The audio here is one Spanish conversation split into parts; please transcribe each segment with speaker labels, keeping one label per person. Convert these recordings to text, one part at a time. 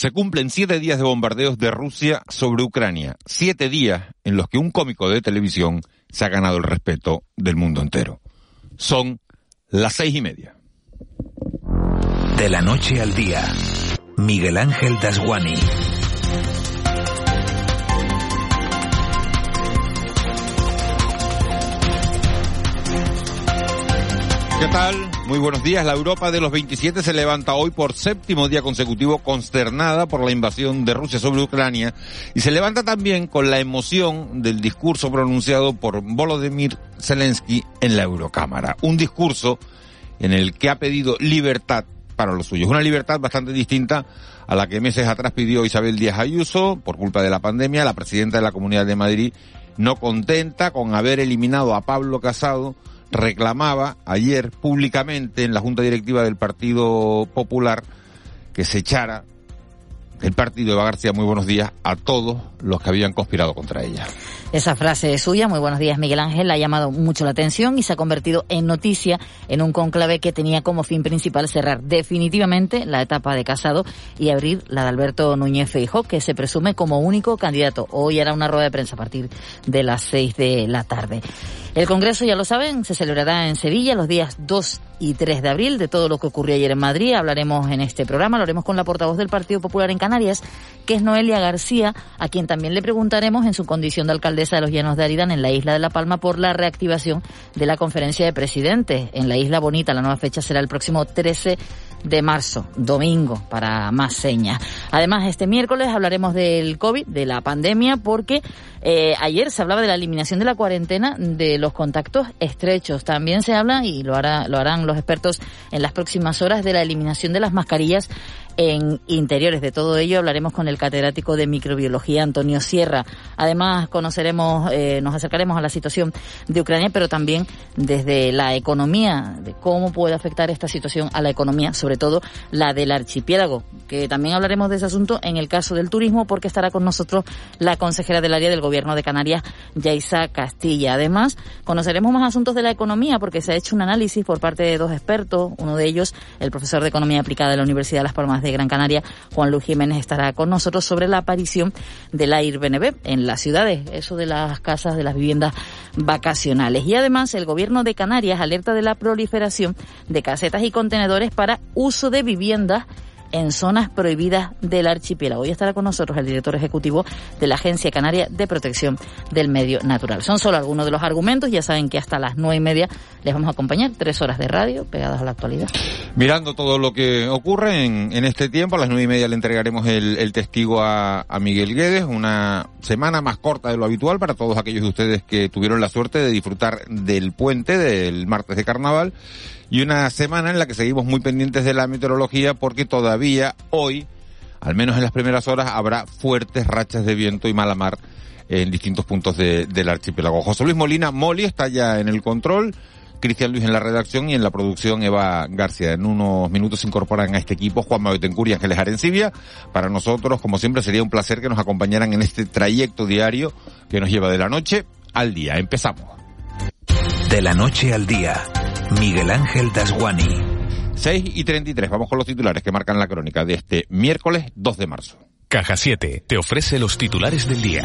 Speaker 1: Se cumplen siete días de bombardeos de Rusia sobre Ucrania. Siete días en los que un cómico de televisión se ha ganado el respeto del mundo entero. Son las seis y media.
Speaker 2: De la noche al día, Miguel Ángel Dasguani.
Speaker 1: ¿Qué tal? Muy buenos días. La Europa de los 27 se levanta hoy por séptimo día consecutivo consternada por la invasión de Rusia sobre Ucrania y se levanta también con la emoción del discurso pronunciado por Volodymyr Zelensky en la Eurocámara. Un discurso en el que ha pedido libertad para los suyos. Una libertad bastante distinta a la que meses atrás pidió Isabel Díaz Ayuso por culpa de la pandemia, la presidenta de la Comunidad de Madrid no contenta con haber eliminado a Pablo Casado reclamaba ayer públicamente en la Junta Directiva del Partido Popular que se echara el partido de García, muy buenos días a todos los que habían conspirado contra ella.
Speaker 3: Esa frase es suya, muy buenos días Miguel Ángel, ha llamado mucho la atención y se ha convertido en noticia en un conclave que tenía como fin principal cerrar definitivamente la etapa de Casado y abrir la de Alberto Núñez Feijóo, que se presume como único candidato. Hoy era una rueda de prensa a partir de las seis de la tarde. El Congreso, ya lo saben, se celebrará en Sevilla los días 2 y 3 de abril. De todo lo que ocurrió ayer en Madrid hablaremos en este programa. Lo haremos con la portavoz del Partido Popular en Que es Noelia García, a quien también le preguntaremos en su condición de alcaldesa de los Llanos de Aridán en la isla de La Palma por la reactivación de la conferencia de presidentes en la isla Bonita. La nueva fecha será el próximo 13 de marzo, domingo, para más señas. Además, este miércoles hablaremos del COVID, de la pandemia, porque eh, ayer se hablaba de la eliminación de la cuarentena de los contactos estrechos. También se habla, y lo, hará, lo harán los expertos en las próximas horas, de la eliminación de las mascarillas en interiores. De todo ello hablaremos con el catedrático de microbiología Antonio Sierra. Además conoceremos, eh, nos acercaremos a la situación de Ucrania, pero también desde la economía, de cómo puede afectar esta situación a la economía, sobre todo la del archipiélago, que también hablaremos de ese asunto en el caso del turismo, porque estará con nosotros la consejera del área del gobierno de Canarias, Yaisa Castilla. Además, conoceremos más asuntos de la economía, porque se ha hecho un análisis por parte de dos expertos, uno de ellos, el profesor de Economía Aplicada de la Universidad de Las Palmas de Gran Canaria, Juan Luis Jiménez, estará con nosotros sobre la aparición del Airbnb en las ciudades, eso de las casas, de las viviendas vacacionales. Y además, el gobierno de Canarias alerta de la proliferación de casetas y contenedores para uso de viviendas en zonas prohibidas del archipiélago. Hoy estará con nosotros el director ejecutivo de la Agencia Canaria de Protección del Medio Natural. Son solo algunos de los argumentos. Ya saben que hasta las nueve y media les vamos a acompañar. Tres horas de radio pegadas a la actualidad.
Speaker 1: Mirando todo lo que ocurre en, este tiempo, a las nueve y media le entregaremos el, testigo a Miguel Guedes. Una semana más corta de lo habitual para todos aquellos de ustedes que tuvieron la suerte de disfrutar del puente del martes de carnaval y una semana en la que seguimos muy pendientes de la meteorología porque todavía hoy, al menos en las primeras horas, habrá fuertes rachas de viento y mala mar en distintos puntos de, del archipiélago. José Luis Molina, Moli, está ya en el control. Cristian Luis en la redacción y en la producción Eva García. En unos minutos se incorporan a este equipo Juan Betancourt y Ángeles Arencibia. Para nosotros, como siempre, sería un placer que nos acompañaran en este trayecto diario que nos lleva de la noche al día. Empezamos.
Speaker 2: De la noche al día, Miguel Ángel Dasguani.
Speaker 1: 6 y 33. Vamos con los titulares que marcan la crónica de este miércoles 2 de marzo.
Speaker 4: Caja 7 te ofrece los titulares del día.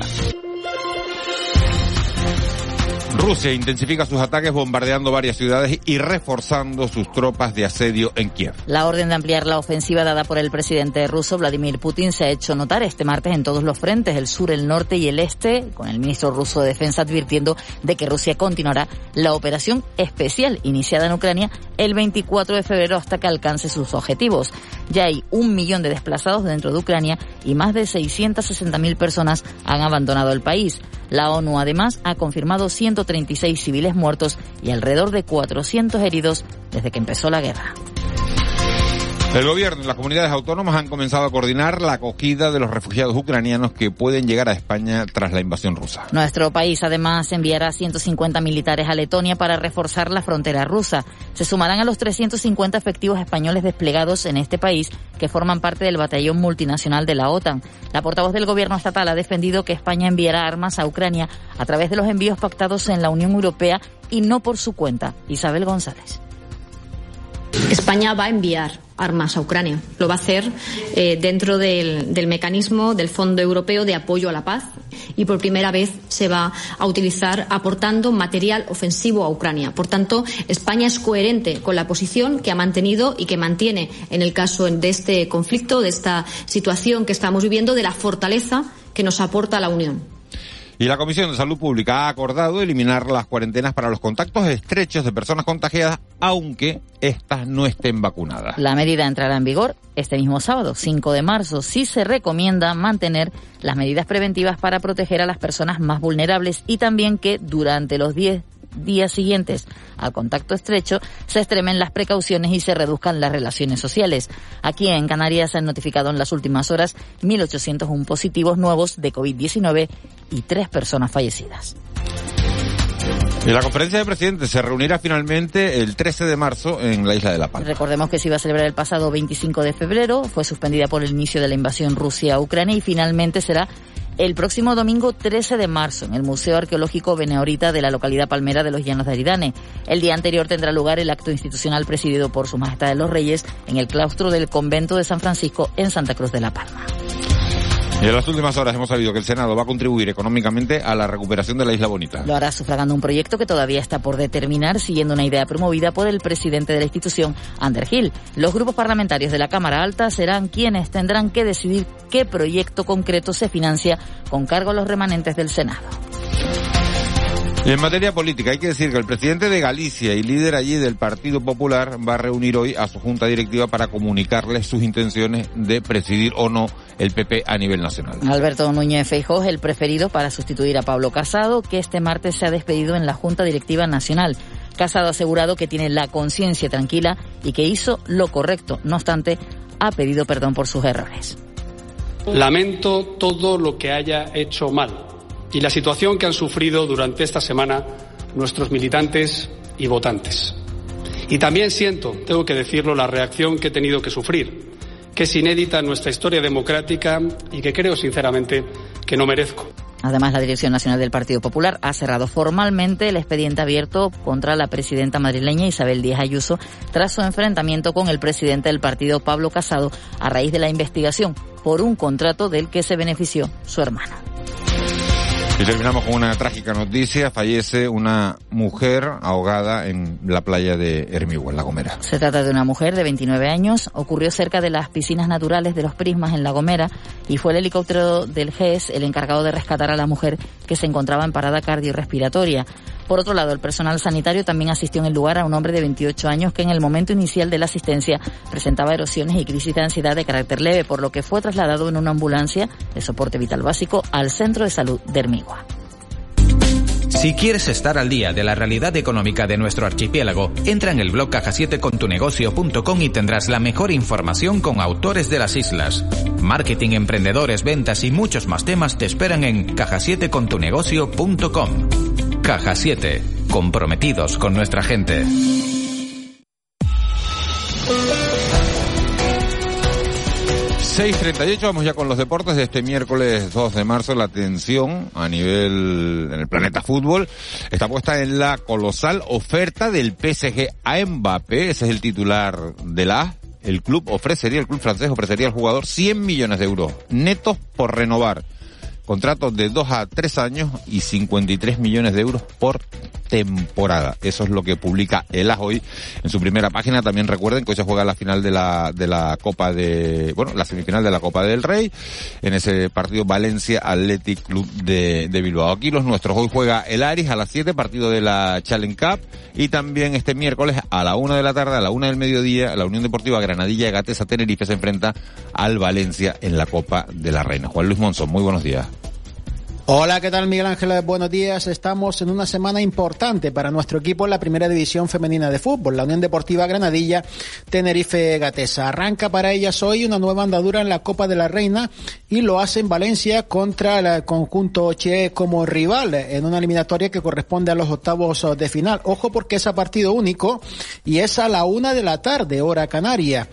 Speaker 1: Rusia intensifica sus ataques bombardeando varias ciudades y reforzando sus tropas de asedio en Kiev.
Speaker 3: La orden de ampliar la ofensiva dada por el presidente ruso Vladimir Putin se ha hecho notar este martes en todos los frentes, el sur, el norte y el este, con el ministro ruso de Defensa advirtiendo de que Rusia continuará la operación especial iniciada en Ucrania el 24 de febrero hasta que alcance sus objetivos. Ya hay un millón de desplazados dentro de Ucrania y más de 660.000 personas han abandonado el país. La ONU además ha confirmado 136 civiles muertos y alrededor de 400 heridos desde que empezó la guerra.
Speaker 1: El gobierno y las comunidades autónomas han comenzado a coordinar la acogida de los refugiados ucranianos que pueden llegar a España tras la invasión rusa.
Speaker 3: Nuestro país además enviará 150 militares a Letonia para reforzar la frontera rusa. Se sumarán a los 350 efectivos españoles desplegados en este país que forman parte del batallón multinacional de la OTAN. La portavoz del gobierno estatal ha defendido que España enviará armas a Ucrania a través de los envíos pactados en la Unión Europea y no por su cuenta. Isabel González.
Speaker 5: España va a enviar armas a Ucrania. Lo va a hacer eh, dentro del, del, mecanismo del Fondo Europeo de Apoyo a la Paz y por primera vez se va a utilizar aportando material ofensivo a Ucrania. Por tanto, España es coherente con la posición que ha mantenido y que mantiene en el caso de este conflicto, de esta situación que estamos viviendo, de la fortaleza que nos aporta la Unión.
Speaker 1: Y la Comisión de Salud Pública ha acordado eliminar las cuarentenas para los contactos estrechos de personas contagiadas, aunque éstas no estén vacunadas.
Speaker 3: La medida entrará en vigor este mismo sábado, 5 de marzo. Sí se recomienda mantener las medidas preventivas para proteger a las personas más vulnerables y también que durante los 10 días siguientes al contacto estrecho se extremen las precauciones y se reduzcan las relaciones sociales. Aquí en Canarias se han notificado en las últimas horas 1.801 positivos nuevos de COVID-19 y tres personas fallecidas.
Speaker 1: Y la conferencia de presidentes se reunirá finalmente el 13 de marzo en la isla de La Palma.
Speaker 3: Recordemos que se iba a celebrar el pasado 25 de febrero, fue suspendida por el inicio de la invasión Rusia a Ucrania y finalmente será el próximo domingo 13 de marzo en el Museo Arqueológico Beneorita de la localidad palmera de los Llanos de Aridane. El día anterior tendrá lugar el acto institucional presidido por Su Majestad de los Reyes en el claustro del Convento de San Francisco en Santa Cruz de la Palma.
Speaker 1: En las últimas horas hemos sabido que el Senado va a contribuir económicamente a la recuperación de la Isla Bonita.
Speaker 3: Lo hará sufragando un proyecto que todavía está por determinar, siguiendo una idea promovida por el presidente de la institución, Ander Gil. Los grupos parlamentarios de la Cámara Alta serán quienes tendrán que decidir qué proyecto concreto se financia con cargo a los remanentes del Senado.
Speaker 1: Y en materia política, hay que decir que el presidente de Galicia y líder allí del Partido Popular va a reunir hoy a su junta directiva para comunicarles sus intenciones de presidir o no el PP a nivel nacional.
Speaker 3: Alberto Núñez Feijóo es el preferido para sustituir a Pablo Casado, que este martes se ha despedido en la Junta Directiva Nacional. Casado ha asegurado que tiene la conciencia tranquila y que hizo lo correcto. No obstante, ha pedido perdón por sus errores.
Speaker 6: Lamento todo lo que haya hecho mal y la situación que han sufrido durante esta semana nuestros militantes y votantes. Y también siento, tengo que decirlo, la reacción que he tenido que sufrir, que es inédita en nuestra historia democrática y que creo sinceramente que no merezco.
Speaker 3: Además, la Dirección Nacional del Partido Popular ha cerrado formalmente el expediente abierto contra la presidenta madrileña Isabel Díaz Ayuso tras su enfrentamiento con el presidente del partido Pablo Casado a raíz de la investigación por un contrato del que se benefició su hermano.
Speaker 1: Y terminamos con una trágica noticia. Fallece una mujer ahogada en la playa de Hermigua, en La Gomera.
Speaker 3: Se trata de una mujer de 29 años. Ocurrió cerca de las piscinas naturales de los Prismas en La Gomera y fue el helicóptero del GES el encargado de rescatar a la mujer que se encontraba en parada cardiorrespiratoria. Por otro lado, el personal sanitario también asistió en el lugar a un hombre de 28 años que en el momento inicial de la asistencia presentaba erosiones y crisis de ansiedad de carácter leve, por lo que fue trasladado en una ambulancia de soporte vital básico al Centro de Salud de Hermigua.
Speaker 2: Si quieres estar al día de la realidad económica de nuestro archipiélago, entra en el blog caja7contunegocio.com y tendrás la mejor información con autores de las islas. Marketing, emprendedores, ventas y muchos más temas te esperan en caja7contunegocio.com. Caja 7, comprometidos con nuestra gente.
Speaker 1: ...6.38, vamos ya con los deportes de este miércoles 2 de marzo. La atención a nivel en el planeta fútbol está puesta en la colosal oferta del PSG a Mbappé. Ese es el titular de la el club ofrecería, el club francés ofrecería al jugador 100 millones de euros netos por renovar contratos de 2 a 3 años y 53 millones de euros por temporada. Eso es lo que publica el AS hoy en su primera página. También recuerden que hoy se juega la final de la, de la Copa de, bueno, la semifinal de la Copa del Rey. En ese partido Valencia Athletic Club de, Bilbao. Aquí los nuestros. Hoy juega el Aris a las 7, partido de la Challenge Cup. Y también este miércoles a la 1 de la tarde, a la 1 del mediodía, la Unión Deportiva Granadilla Gatesa Tenerife se enfrenta al Valencia en la Copa de la Reina. Juan Luis Monzón, muy buenos días.
Speaker 7: Hola, ¿qué tal Miguel Ángel? Buenos días. Estamos en una semana importante para nuestro equipo en la primera división femenina de fútbol, la Unión Deportiva Granadilla Tenerife Gatesa. Arranca para ellas hoy una nueva andadura en la Copa de la Reina y lo hace en Valencia contra el conjunto Che como rival en una eliminatoria que corresponde a los octavos de final. Ojo porque es a partido único y es a la una de la tarde, hora canaria.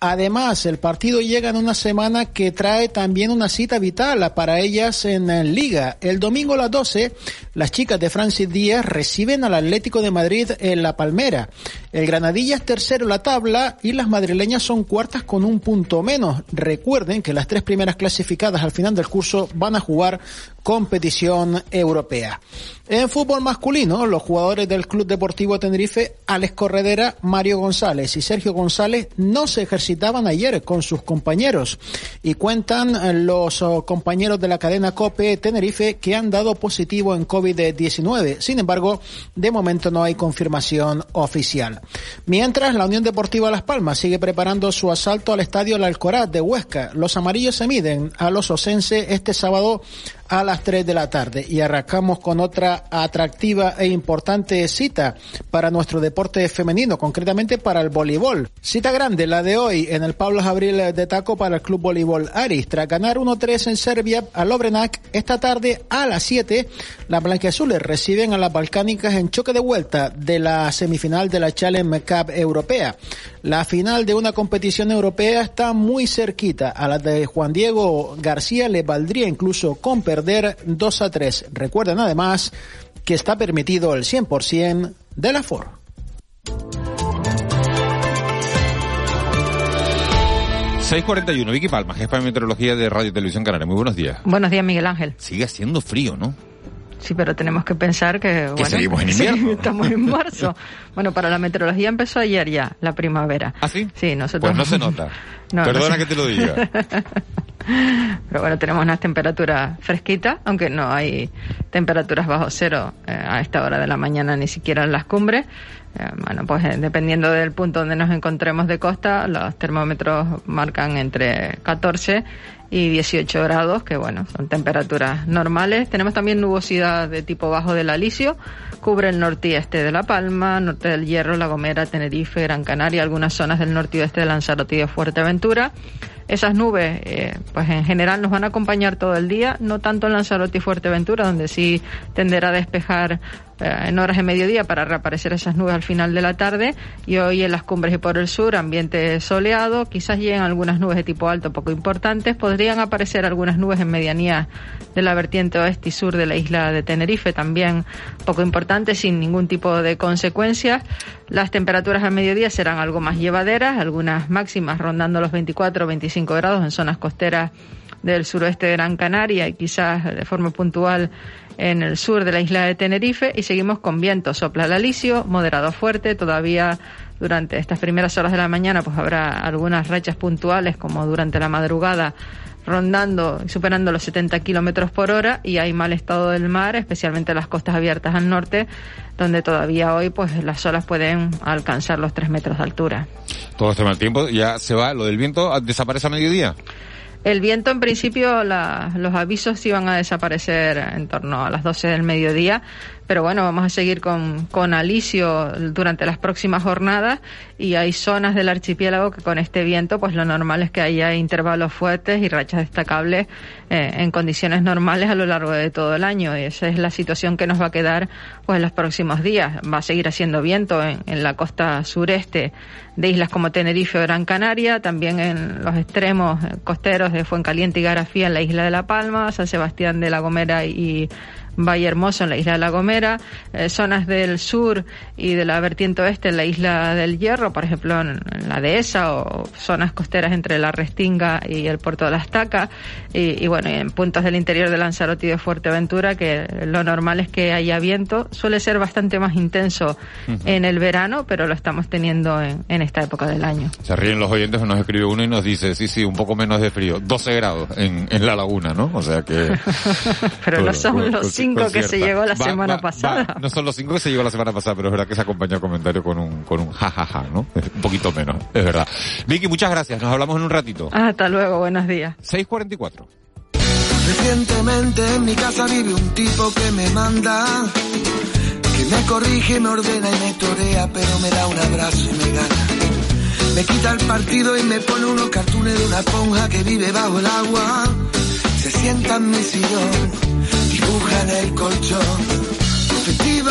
Speaker 7: Además, el partido llega en una semana que trae también una cita vital para ellas en Liga. El domingo a las 12, las chicas de Francis Díaz reciben al Atlético de Madrid en La Palmera. El Granadilla es tercero en la tabla y las madrileñas son cuartas con un punto menos. Recuerden que las tres primeras clasificadas al final del curso van a jugar competición europea. En fútbol masculino, los jugadores del Club Deportivo Tenerife, Alex Corredera, Mario González y Sergio González no se ejercitaban ayer con sus compañeros y cuentan los oh, compañeros de la cadena COPE Tenerife que han dado positivo en COVID-19. Sin embargo, de momento no hay confirmación oficial. Mientras, la Unión Deportiva Las Palmas sigue preparando su asalto al estadio La Alcoraz de Huesca. Los amarillos se miden a los osense este sábado a las 3 de la tarde. Y arrancamos con otra atractiva e importante cita para nuestro deporte femenino, concretamente para el voleibol. Cita grande, la de hoy, en el Pablo Abril de Taco para el Club Voleibol Aris. Tras ganar 1-3 en Serbia a Lobrenac, esta tarde a las 7, las blanquiazules reciben a las balcánicas en choque de vuelta de la semifinal de la Challenge Cup europea. La final de una competición europea está muy cerquita. A la de Juan Diego García le valdría incluso con perder 2 a 3. Recuerden además que está permitido el 100% del aforo.
Speaker 1: ...6.41, Vicky Palma, jefa de meteorología de Radio Televisión Canaria. Muy buenos días.
Speaker 8: Buenos días, Miguel Ángel.
Speaker 1: Sigue haciendo frío, ¿no?
Speaker 8: Sí, pero tenemos que pensar que...
Speaker 1: Que seguimos en invierno.
Speaker 8: estamos en marzo. bueno, para la meteorología empezó ayer ya, la primavera.
Speaker 1: ¿Ah, sí?
Speaker 8: Sí, nosotros...
Speaker 1: Pues no se nota. Perdona que te lo diga.
Speaker 8: Pero bueno, tenemos unas temperaturas fresquitas, aunque no hay temperaturas bajo cero eh, a esta hora de la mañana, ni siquiera en las cumbres. Eh, bueno, pues eh, dependiendo del punto donde nos encontremos de costa, los termómetros marcan entre 14 y 18 grados, que bueno, son temperaturas normales. Tenemos también nubosidad de tipo bajo del Alisio, cubre el norte y este de La Palma, norte del Hierro, La Gomera, Tenerife, Gran Canaria, algunas zonas del norte y oeste de Lanzarote y de Fuerteventura. Esas nubes, eh, pues en general nos van a acompañar todo el día, no tanto en Lanzarote y Fuerteventura, donde sí tenderá a despejar eh, en horas de mediodía para reaparecer esas nubes al final de la tarde y hoy en las cumbres y por el sur ambiente soleado, quizás lleguen algunas nubes de tipo alto poco importantes, podrían aparecer algunas nubes en medianía de la vertiente oeste y sur de la isla de Tenerife también poco importantes sin ningún tipo de consecuencias. Las temperaturas al mediodía serán algo más llevaderas, algunas máximas rondando los 24 o 25 grados en zonas costeras del suroeste de Gran Canaria y quizás de forma puntual en el sur de la isla de Tenerife. Y seguimos con viento. Sopla el alisio, moderado fuerte, todavía durante estas primeras horas de la mañana pues habrá algunas rachas puntuales como durante la madrugada rondando y superando los 70 kilómetros por hora y hay mal estado del mar, especialmente las costas abiertas al norte, donde todavía hoy pues las olas pueden alcanzar los 3 metros de altura.
Speaker 1: Todo este mal tiempo ya se va, lo del viento desaparece a mediodía.
Speaker 8: El viento, en principio, los avisos iban a desaparecer en torno a las 12 del mediodía pero bueno, vamos a seguir con, con Alicio durante las próximas jornadas y hay zonas del archipiélago que con este viento pues lo normal es que haya intervalos fuertes y rachas destacables eh, en condiciones normales a lo largo de todo el año y esa es la situación que nos va a quedar pues en los próximos días. Va a seguir haciendo viento en, en la costa sureste de islas como Tenerife o Gran Canaria, también en los extremos costeros de Fuencaliente y Garafía en la isla de La Palma, San Sebastián de la Gomera y Valle Hermoso en la isla de La Gomera, eh, zonas del sur y de la vertiente oeste en la isla del Hierro, por ejemplo en, la dehesa o zonas costeras entre la Restinga y el puerto de la Estaca y, y, bueno, en puntos del interior de Lanzarote y de Fuerteventura que lo normal es que haya viento, suele ser bastante más intenso en el verano, pero lo estamos teniendo en, en, esta época del año.
Speaker 1: Se ríen los oyentes, nos escribe uno y nos dice, sí, sí, un poco menos de frío, 12 grados en, en la laguna, ¿no? O sea que...
Speaker 8: pero no son los cinco que se llegó la semana pasada.
Speaker 1: no son los cinco que se llegó la semana pasada, pero es verdad que se acompañó el comentario con un, con un jajaja, ¿no? Un poquito menos, es verdad. Vicky, muchas gracias. Nos hablamos en un ratito.
Speaker 8: Hasta luego, buenos días.
Speaker 1: 644.
Speaker 9: Recientemente en mi casa vive un tipo que me manda, que me corrige, me ordena y me torea, pero me da un abrazo y me gana. Me quita el partido y me pone unos cartones de una esponja que vive bajo el agua. Se sienta en mi sillón, dibuja en el colchón.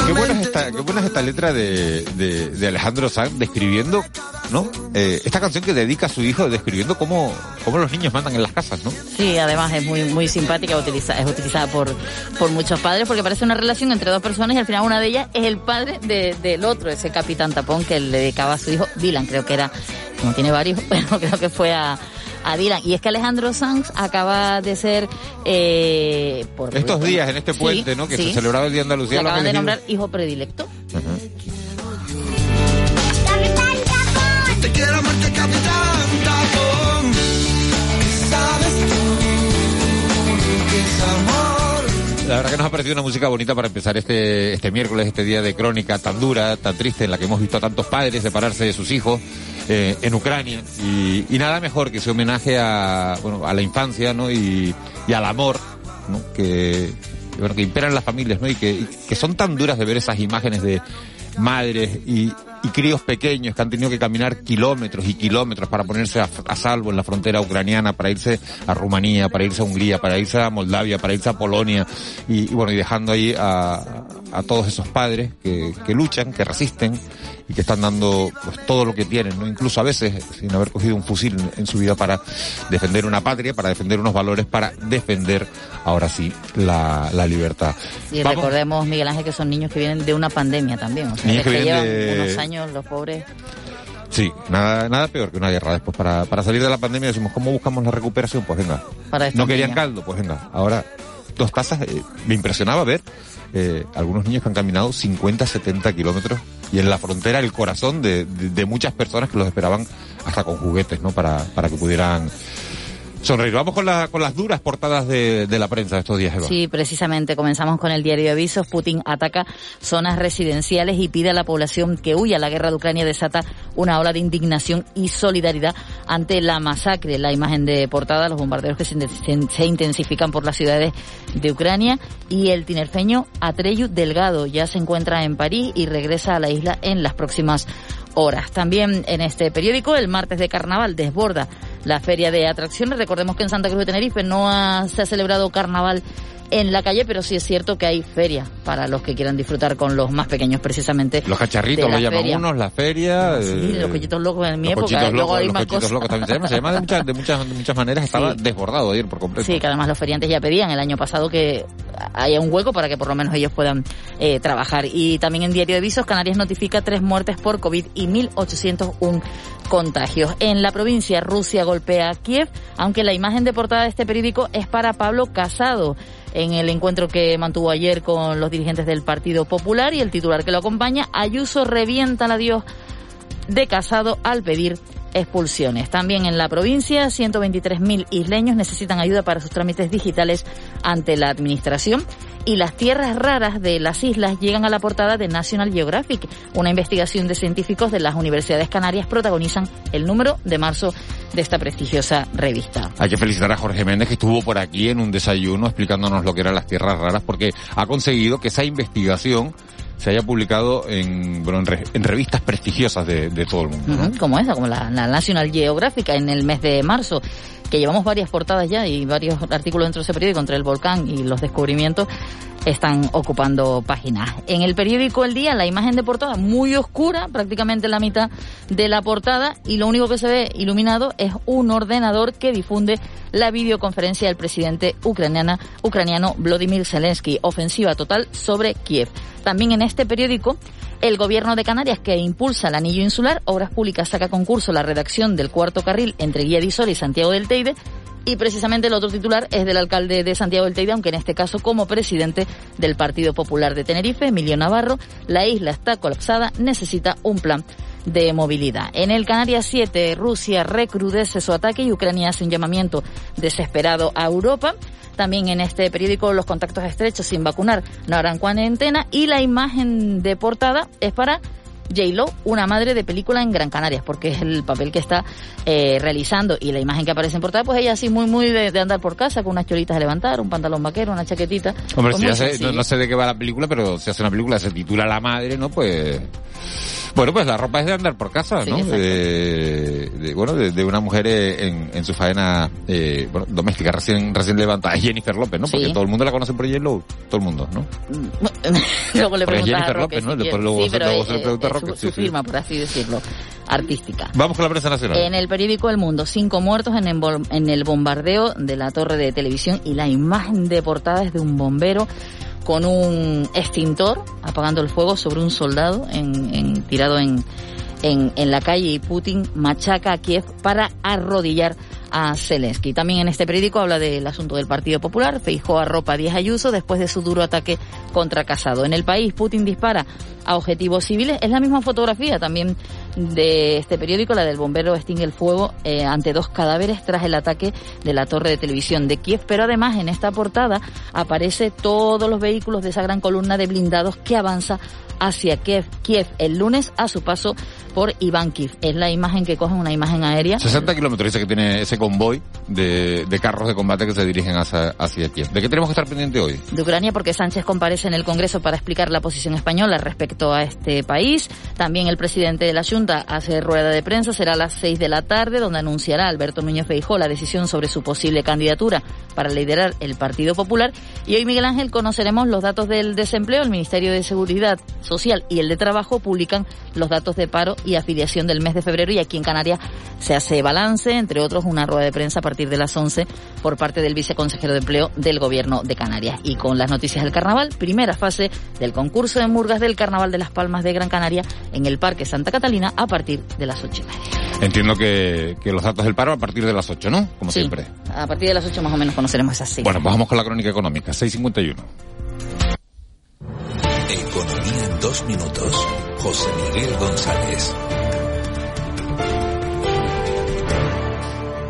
Speaker 1: Qué buena es esta, qué buena es esta letra de, de, de Alejandro Sanz describiendo, ¿no? Eh, esta canción que dedica a su hijo describiendo cómo, cómo los niños mandan en las casas, ¿no?
Speaker 3: Sí, además es muy muy simpática, utiliza, es utilizada por, por muchos padres porque parece una relación entre dos personas y al final una de ellas es el padre de, del otro, ese capitán tapón que le dedicaba a su hijo Dylan, creo que era, como tiene varios, pero creo que fue a, a Dylan. Y es que Alejandro Sanz acaba de ser... Eh, por
Speaker 1: Estos días, en este
Speaker 3: Sí,
Speaker 1: puente, ¿no? Que
Speaker 3: sí.
Speaker 1: se celebraba el Día de Andalucía. Lo han
Speaker 3: acaban de nombrar hijo predilecto.
Speaker 9: Te quiero muerte, capitán Tapón. ¿Qué sabes tú? ¿Qué es amor?
Speaker 1: La verdad que nos ha parecido una música bonita para empezar este, este miércoles, este día de crónica tan dura, tan triste, en la que hemos visto a tantos padres separarse de sus hijos eh, en Ucrania. Y, y nada mejor que ese homenaje a, bueno, a la infancia ¿no? y, al amor que, bueno, que imperan las familias ¿no? y, que, que son tan duras de ver esas imágenes de madres y, y críos pequeños que han tenido que caminar kilómetros y kilómetros para ponerse a, a salvo en la frontera ucraniana, para irse a Rumanía, para irse a Hungría, para irse a Moldavia, para irse a Polonia y, y bueno, y dejando ahí a, a todos esos padres que, que luchan, que resisten y que están dando pues todo lo que tienen, ¿no? Incluso a veces sin haber cogido un fusil en, su vida para defender una patria, para defender unos valores, para defender ahora sí la, la libertad.
Speaker 3: Y
Speaker 1: Vamos-
Speaker 3: recordemos, Miguel Ángel, que son niños que vienen de una pandemia también. O sea,
Speaker 1: Niños
Speaker 3: que,
Speaker 1: que
Speaker 3: llevan
Speaker 1: de-
Speaker 3: unos años los pobres.
Speaker 1: Sí, nada, nada peor que una guerra. Después, para, para salir de la pandemia, decimos, ¿cómo buscamos la recuperación? Pues venga.
Speaker 3: Para
Speaker 1: no querían
Speaker 3: niños.
Speaker 1: caldo, pues venga. Ahora, dos tazas. eh, me impresionaba ver eh, algunos niños que han caminado 50, 70 kilómetros y en la frontera el corazón de, de- de muchas personas que los esperaban hasta con juguetes, ¿no? Para, para que pudieran sonreír. Vamos con, la, con las duras portadas de, la prensa estos días, Eva.
Speaker 3: Sí, precisamente comenzamos con el diario de avisos. Putin ataca zonas residenciales y pide a la población que huya. La guerra de Ucrania desata una ola de indignación y solidaridad ante la masacre. La imagen de portada, los bombardeos que se, se intensifican por las ciudades de Ucrania y el tinerfeño Atreyu Delgado ya se encuentra en París y regresa a la isla en las próximas horas. También en este periódico, el martes de carnaval desborda la feria de atracciones. Recordemos que en Santa Cruz de Tenerife no ha- se ha celebrado carnaval en la calle, pero sí es cierto que hay feria para los que quieran disfrutar con los más pequeños, precisamente.
Speaker 1: Los cacharritos lo llaman
Speaker 3: feria.
Speaker 1: unos, la feria.
Speaker 3: Sí,
Speaker 1: eh,
Speaker 3: los cochitos locos en mi
Speaker 1: los
Speaker 3: época.
Speaker 1: cochitos
Speaker 3: luego
Speaker 1: locos,
Speaker 3: hay
Speaker 1: los
Speaker 3: más cosas.
Speaker 1: locos también se llama, se llama de muchas, de muchas, de muchas maneras, estaba
Speaker 3: Sí.
Speaker 1: desbordado ayer por completo.
Speaker 3: Sí, que además los feriantes ya pedían el año pasado que haya un hueco para que por lo menos ellos puedan eh, trabajar. Y también en Diario de Visos, Canarias notifica tres muertes por COVID y 1.801 contagios. En la provincia, Rusia golpea a Kiev, aunque la imagen de portada de este periódico es para Pablo Casado en el encuentro que mantuvo ayer con los dirigentes del Partido Popular y el titular que lo acompaña, Ayuso revienta la Dios de Casado al pedir expulsiones. También en la provincia, 123.000 isleños necesitan ayuda para sus trámites digitales ante la administración y las tierras raras de las islas llegan a la portada de National Geographic. Una investigación de científicos de las universidades canarias protagonizan el número de marzo de esta prestigiosa revista.
Speaker 1: Hay que felicitar a Jorge Méndez que estuvo por aquí en un desayuno explicándonos lo que eran las tierras raras porque ha conseguido que esa investigación se haya publicado en, bueno, en, re- en revistas prestigiosas de, de todo el mundo.
Speaker 3: como esa, como la, la National Geographic en el mes de marzo, que llevamos varias portadas ya y varios artículos dentro de ese periódico entre el volcán y los descubrimientos están ocupando páginas. En el periódico El Día, la imagen de portada muy oscura, prácticamente la mitad de la portada, y lo único que se ve iluminado es un ordenador que difunde la videoconferencia del presidente ucraniana, ucraniano Vladimir Zelensky, ofensiva total sobre Kiev. También en este periódico, el gobierno de Canarias, que impulsa el anillo insular, Obras Públicas saca concurso la redacción del cuarto carril entre Guía de Isol y Santiago del Teide. Y precisamente el otro titular es del alcalde de Santiago del Teide, aunque en este caso como presidente del Partido Popular de Tenerife, Emilio Navarro. La isla está colapsada, necesita un plan de movilidad. En el Canarias 7, Rusia recrudece su ataque y Ucrania hace un llamamiento desesperado a Europa. También en este periódico los contactos estrechos sin vacunar no harán cuarentena y la imagen de portada es para J-Lo, una madre de película en Gran Canarias, porque es el papel que está eh, realizando y la imagen que aparece en portada, pues ella así muy, muy de, andar por casa con unas cholitas a levantar, un pantalón vaquero, una chaquetita.
Speaker 1: Hombre,
Speaker 3: pues
Speaker 1: si no, no, sé de qué va la película, pero si hace una película, se titula La Madre, ¿no? Pues bueno, pues la ropa es de andar por casa, ¿no? de, bueno, de, una mujer eh, en, en su faena eh, bueno, doméstica recién recién levantada, Jennifer López, ¿no? Porque todo el mundo la conoce por J-Lo, todo el mundo, ¿no?
Speaker 3: luego le preguntas
Speaker 1: Jennifer López, ¿no? Después luego,
Speaker 3: sí, pero
Speaker 1: se, le pregunta a
Speaker 3: Roque. Su, firma, por así decirlo, artística.
Speaker 1: Vamos con la prensa nacional.
Speaker 3: En el periódico El Mundo, cinco muertos en el, en el bombardeo de la torre de televisión y la imagen de portada es de un bombero con un extintor apagando el fuego sobre un soldado en, tirado en, en, en, la calle y Putin machaca a Kiev para arrodillar a Zelensky. También en este periódico habla del asunto del Partido Popular. Feijó a ropa Díaz Ayuso después de su duro ataque contra Casado. En el país, Putin dispara a objetivos civiles. Es la misma fotografía también de este periódico, la del bombero extingue el fuego eh, ante dos cadáveres tras el ataque de la torre de televisión de Kiev. Pero además en esta portada aparece todos los vehículos de esa gran columna de blindados que avanza hacia Kiev, Kiev el lunes a su paso por Ivankiv. Es la imagen que cogen, una imagen aérea.
Speaker 1: 60 kilómetros dice que tiene ese convoy de, de, carros de combate que se dirigen hacia, hacia Kiev. ¿De qué tenemos que estar pendiente hoy?
Speaker 3: De Ucrania porque Sánchez comparece en el Congreso para explicar la posición española respecto a este país. También el presidente de la Junta hace rueda de prensa, será a las 6 de la tarde, donde anunciará Alberto Núñez Feijó la decisión sobre su posible candidatura para liderar el Partido Popular. Y hoy, Miguel Ángel, conoceremos los datos del desempleo. El Ministerio de Seguridad Social y el de Trabajo publican los datos de paro y afiliación del mes de febrero y aquí en Canarias se hace balance, entre otros una rueda de prensa a partir de las 11 por parte del viceconsejero de empleo del gobierno de Canarias. Y con las noticias del carnaval, primera fase del concurso de murgas del Carnaval de las Palmas de Gran Canaria en el Parque Santa Catalina a partir de las 8 y media.
Speaker 1: Entiendo que, que los datos del paro a partir de las 8, ¿no? Como siempre.
Speaker 3: A partir de las 8 más o menos conoceremos esas cifras.
Speaker 1: Bueno, pues vamos con la crónica económica, 651.
Speaker 10: Economía en dos minutos. José Miguel González.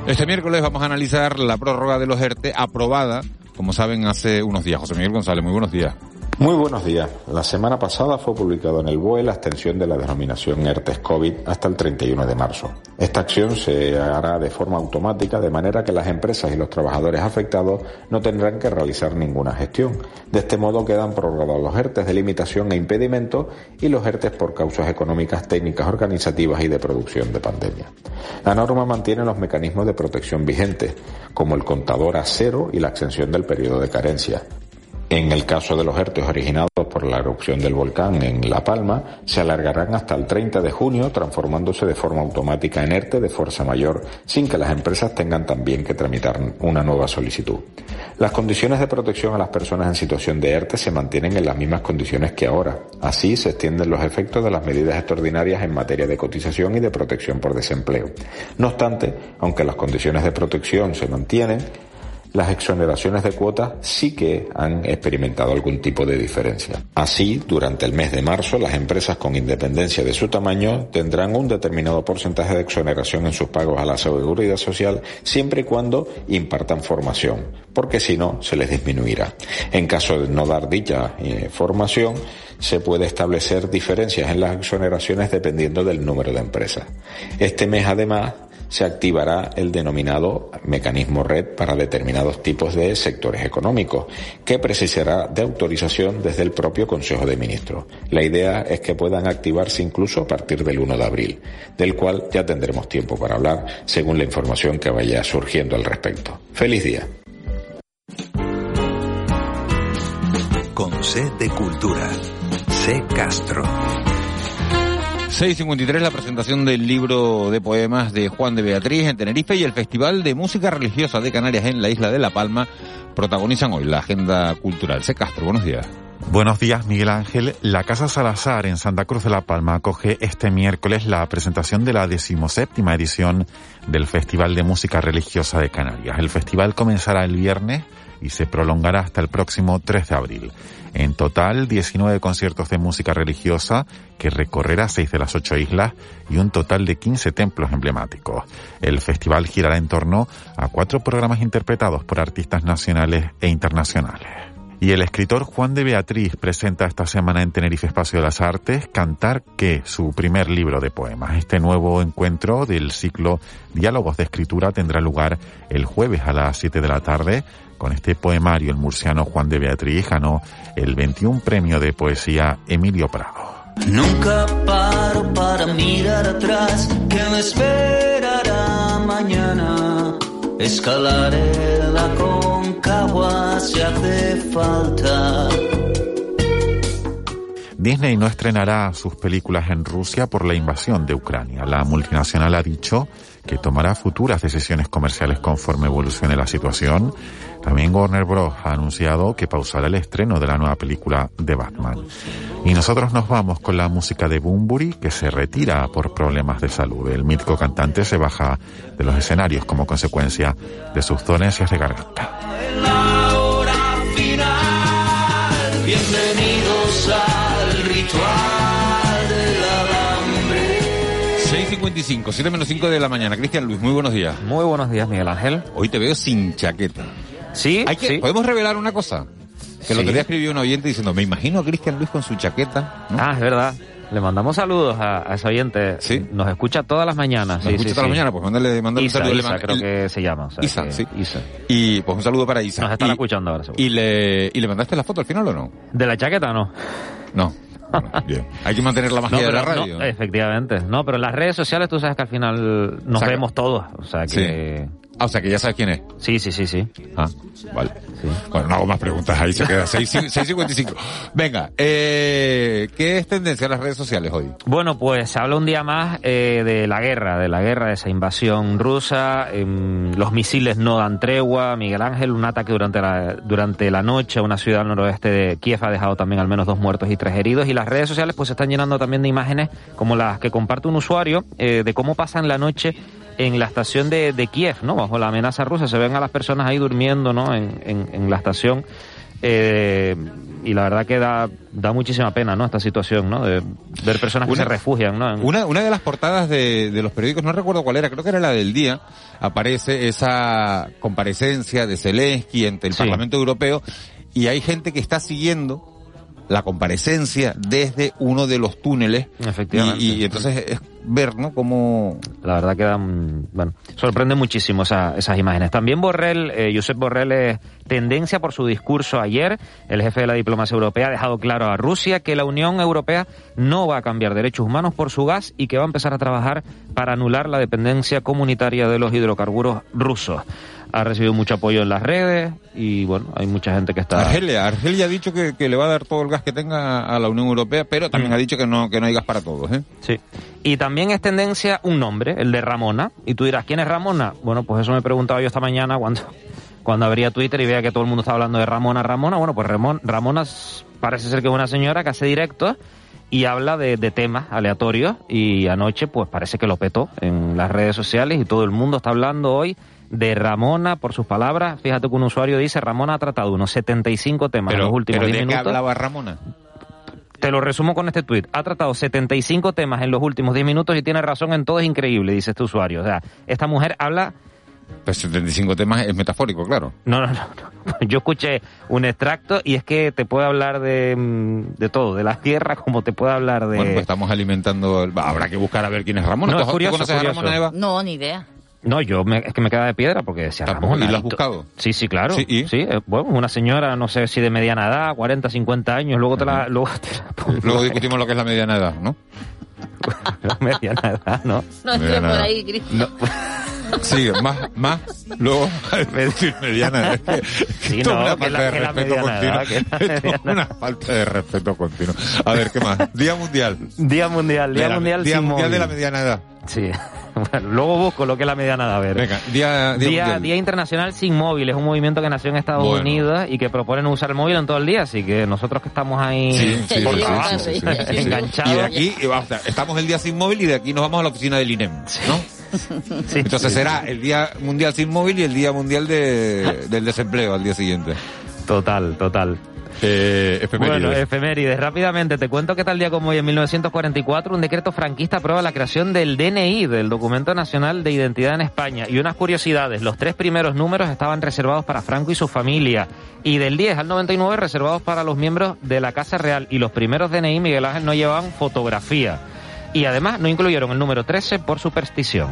Speaker 1: Este miércoles vamos a analizar la prórroga de los ERTE aprobada, como saben, hace unos días. José Miguel González, muy buenos días.
Speaker 11: Muy buenos días. La semana pasada fue publicado en el BOE la extensión de la denominación ERTES COVID hasta el 31 de marzo. Esta acción se hará de forma automática de manera que las empresas y los trabajadores afectados no tendrán que realizar ninguna gestión. De este modo quedan prorrogados los ERTES de limitación e impedimento y los ERTES por causas económicas, técnicas, organizativas y de producción de pandemia. La norma mantiene los mecanismos de protección vigentes, como el contador a cero y la extensión del periodo de carencia. En el caso de los ERTES originados por la erupción del volcán en La Palma, se alargarán hasta el 30 de junio, transformándose de forma automática en ERTE de fuerza mayor, sin que las empresas tengan también que tramitar una nueva solicitud. Las condiciones de protección a las personas en situación de ERTE se mantienen en las mismas condiciones que ahora. Así se extienden los efectos de las medidas extraordinarias en materia de cotización y de protección por desempleo. No obstante, aunque las condiciones de protección se mantienen, las exoneraciones de cuotas sí que han experimentado algún tipo de diferencia. Así, durante el mes de marzo, las empresas con independencia de su tamaño tendrán un determinado porcentaje de exoneración en sus pagos a la seguridad social siempre y cuando impartan formación, porque si no, se les disminuirá. En caso de no dar dicha eh, formación, se puede establecer diferencias en las exoneraciones dependiendo del número de empresas. Este mes, además, se activará el denominado mecanismo red para determinados tipos de sectores económicos, que precisará de autorización desde el propio Consejo de Ministros. La idea es que puedan activarse incluso a partir del 1 de abril, del cual ya tendremos tiempo para hablar según la información que vaya surgiendo al respecto. Feliz día.
Speaker 10: De cultura. C. Castro.
Speaker 1: 6.53 la presentación del libro de poemas de Juan de Beatriz en Tenerife y el Festival de Música Religiosa de Canarias en la isla de La Palma protagonizan hoy la agenda cultural. Se Castro, buenos días.
Speaker 12: Buenos días, Miguel Ángel. La Casa Salazar en Santa Cruz de la Palma acoge este miércoles la presentación de la decimoséptima edición del Festival de Música Religiosa de Canarias. El festival comenzará el viernes y se prolongará hasta el próximo 3 de abril. En total, 19 conciertos de música religiosa que recorrerá seis de las ocho islas y un total de 15 templos emblemáticos. El festival girará en torno a cuatro programas interpretados por artistas nacionales e internacionales. Y el escritor Juan de Beatriz presenta esta semana en Tenerife Espacio de las Artes Cantar que, su primer libro de poemas. Este nuevo encuentro del ciclo Diálogos de Escritura tendrá lugar el jueves a las 7 de la tarde. Con este poemario, el murciano Juan de Beatriz ganó el 21 premio de poesía Emilio Prado.
Speaker 13: Nunca paro para mirar atrás, que me esperará mañana. Escalaré la
Speaker 12: Disney no estrenará sus películas en Rusia por la invasión de Ucrania. La multinacional ha dicho que tomará futuras decisiones comerciales conforme evolucione la situación. También Warner Bros. ha anunciado que pausará el estreno de la nueva película de Batman. Y nosotros nos vamos con la música de Bumburi, que se retira por problemas de salud. El mítico cantante se baja de los escenarios como consecuencia de sus dolencias de garganta.
Speaker 13: La hora final, bienvenidos al ritual del alambre.
Speaker 1: 6.55, 7 menos 5 de la mañana. Cristian Luis, muy buenos días.
Speaker 14: Muy buenos días, Miguel Ángel.
Speaker 1: Hoy te veo sin chaqueta.
Speaker 14: Sí,
Speaker 1: Hay que,
Speaker 14: sí.
Speaker 1: ¿Podemos revelar una cosa? Que el
Speaker 14: Sí.
Speaker 1: otro día escribió un oyente diciendo, me imagino a Cristian Luis con su chaqueta. ¿no?
Speaker 14: Ah, es verdad. Le mandamos saludos a, a ese oyente.
Speaker 1: Sí.
Speaker 14: Nos escucha todas las mañanas.
Speaker 1: Nos
Speaker 14: sí,
Speaker 1: escucha
Speaker 14: sí,
Speaker 1: toda la
Speaker 14: sí.
Speaker 1: mañana, pues mándale, mándale
Speaker 14: Isa,
Speaker 1: un saludo.
Speaker 14: Isa, creo que se llama. o sea,
Speaker 1: Isa,
Speaker 14: que-
Speaker 1: sí.
Speaker 14: Isa.
Speaker 1: Y pues un saludo para Isa.
Speaker 14: Nos estará
Speaker 1: y,
Speaker 14: escuchando ahora, seguro.
Speaker 1: y le, ¿Y le mandaste la foto al final o no?
Speaker 14: ¿De la chaqueta no?
Speaker 1: No. Bueno, bien. Hay que mantener la magia
Speaker 14: No,
Speaker 1: de la radio.
Speaker 14: no, efectivamente. No, pero en las redes sociales tú sabes que al final nos
Speaker 1: Saca.
Speaker 14: vemos todos. O sea que...
Speaker 1: Ah, o sea que ya sabes quién es.
Speaker 14: Sí, sí, sí, sí.
Speaker 1: Ah, vale. Bueno, no hago más preguntas, ahí se queda. 6, 6.55. Venga, eh, ¿qué es tendencia en las redes sociales hoy?
Speaker 14: Bueno, pues se habla un día más eh, de la guerra, de la guerra, de esa invasión rusa. em, los misiles no dan tregua. Miguel Ángel, un ataque durante la, durante la noche a una ciudad al noroeste de Kiev ha dejado también al menos dos muertos y tres heridos. Y las redes sociales pues se están llenando también de imágenes como las que comparte un usuario eh, de cómo pasan la noche en la estación de, de Kiev, ¿no? Bajo la amenaza rusa. Se ven a las personas ahí durmiendo, ¿no? En, en, en la estación. Eh, y la verdad que da, da muchísima pena, ¿no? Esta situación, ¿no? De ver personas que
Speaker 1: Una-
Speaker 14: se refugian, ¿no? En-
Speaker 1: Una, una de las portadas de, de los periódicos, no recuerdo cuál era, creo que era la del día, aparece esa comparecencia de Zelensky ante el
Speaker 14: Sí.
Speaker 1: Parlamento Europeo y hay gente que está siguiendo la comparecencia desde uno de los túneles
Speaker 14: Efectivamente.
Speaker 1: y, y entonces es ver, ¿no? Cómo...
Speaker 14: La verdad que dan, bueno, sorprende muchísimo esa- esas imágenes. También Borrell, eh, Josep Borrell es tendencia por su discurso ayer. El jefe de la diplomacia europea ha dejado claro a Rusia que la Unión Europea no va a cambiar derechos humanos por su gas y que va a empezar a trabajar para anular la dependencia comunitaria de los hidrocarburos rusos. Ha recibido mucho apoyo en las redes y bueno, hay mucha gente que está...
Speaker 1: Argelia, Argelia ha dicho que, que le va a dar todo el gas que tenga a la Unión Europea, pero también
Speaker 14: Mm.
Speaker 1: ha dicho que no, que no hay gas para todos, ¿eh?
Speaker 14: Sí. Y también es tendencia un nombre, el de Ramona. Y tú dirás, ¿quién es Ramona? Bueno, pues eso me he preguntado yo esta mañana cuando, cuando abría Twitter y veía que todo el mundo estaba hablando de Ramona, Ramona. Bueno, pues Ramón, Ramona parece ser que es una señora que hace directos y habla de, de temas aleatorios. Y anoche, pues parece que lo petó en las redes sociales y todo el mundo está hablando hoy de Ramona por sus palabras. Fíjate que un usuario dice, Ramona ha tratado unos 75 temas en los últimos
Speaker 1: pero
Speaker 14: 10
Speaker 1: ¿de qué
Speaker 14: minutos.
Speaker 1: hablaba Ramona?
Speaker 14: Te lo resumo con este tuit. Ha tratado 75 temas en los últimos 10 minutos y tiene razón en todo, es increíble, dice este usuario. O sea, esta mujer habla...
Speaker 1: Pues 75 temas es metafórico, claro.
Speaker 14: No, no, no. no. Yo escuché un extracto y es que te puede hablar de, mm, de todo, de la tierra, como te puede hablar de...
Speaker 1: Bueno, pues estamos alimentando. el- Habrá que buscar a ver quién es Ramona.
Speaker 14: No,
Speaker 1: ¿Tú-
Speaker 14: curioso,
Speaker 1: a. Ramona Eva?
Speaker 3: No, ni idea.
Speaker 14: No, yo me- es que me queda de piedra porque
Speaker 1: Tampoco,
Speaker 14: Ramona.
Speaker 1: ¿y lo has buscado?
Speaker 14: Sí, sí, claro.
Speaker 1: Sí,
Speaker 14: Sí,
Speaker 1: ¿y?
Speaker 14: eh, bueno, una señora, no sé si de mediana edad, 40, 50 años, luego te la... Luego te la pongo
Speaker 1: Luego discutimos lo que es la mediana edad, ¿no?
Speaker 14: la mediana edad, ¿no?
Speaker 3: No estoy por ahí, Cristian.
Speaker 1: Sí, más, más, luego decir mediana. Es que,
Speaker 14: Sí, no,
Speaker 1: una
Speaker 14: que
Speaker 1: falta
Speaker 14: la-
Speaker 1: de respeto
Speaker 14: mediana
Speaker 1: continuo.
Speaker 14: edad,
Speaker 1: una falta de respeto continuo. A ver, ¿qué más? Día Mundial.
Speaker 14: Día Mundial, Día
Speaker 1: De la-
Speaker 14: Mundial
Speaker 1: Día Mundial de la mediana edad.
Speaker 14: Sí. Bueno, luego busco lo que es la mediana edad, a ver.
Speaker 1: Venga, día, día,
Speaker 14: Día,
Speaker 1: mundial.
Speaker 14: Día Internacional sin móvil es un movimiento que nació en Estados
Speaker 1: Bueno.
Speaker 14: Unidos y que propone no usar el móvil en todo el día, así que nosotros que estamos ahí
Speaker 1: Sí, sí,
Speaker 14: por trabajo,
Speaker 1: sí,
Speaker 14: enganchados.
Speaker 1: Y de aquí, y basta, estamos el día sin móvil y de aquí nos vamos a la oficina del INEM, ¿no?
Speaker 14: Sí,
Speaker 1: Entonces
Speaker 14: sí.
Speaker 1: será el día mundial sin móvil y el día mundial de, del desempleo al día siguiente.
Speaker 14: Total, total.
Speaker 1: Eh, efemérides.
Speaker 14: Bueno, efemérides. Rápidamente, te cuento que tal día como hoy, en 1944, un decreto franquista aprueba la creación del DNI, del Documento Nacional de Identidad en España. Y unas curiosidades, los tres primeros números estaban reservados para Franco y su familia. Y del 10 al 99 reservados para los miembros de la Casa Real. Y los primeros DNI, Miguel Ángel, no llevaban fotografía. Y además no incluyeron el número 13 por superstición.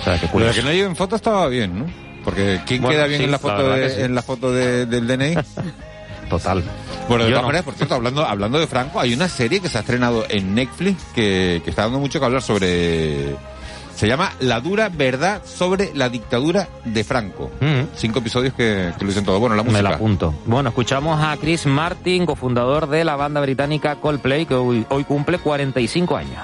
Speaker 14: O sea, que curioso.
Speaker 1: que no lleven foto estaba bien, ¿no? Porque ¿quién
Speaker 14: Bueno,
Speaker 1: queda bien
Speaker 14: sí,
Speaker 1: en la foto,
Speaker 14: verdad
Speaker 1: de-
Speaker 14: que sí.
Speaker 1: en la foto de- del DNI?
Speaker 14: Total.
Speaker 1: Bueno, de todas
Speaker 14: no.
Speaker 1: maneras, por cierto, hablando, hablando de Franco, hay una serie que se ha estrenado en Netflix que, que está dando mucho que hablar sobre... Se llama La dura verdad sobre la dictadura de Franco. Cinco episodios que, que lo dicen todo. Bueno, la música.
Speaker 14: Me la apunto. Bueno, escuchamos a Chris Martin, cofundador de la banda británica Coldplay, que hoy, hoy cumple 45 años.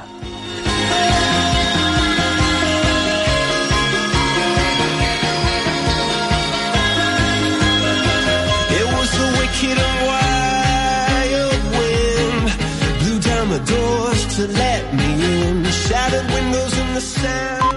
Speaker 13: Doors to let me in. The shattered windows and the sound.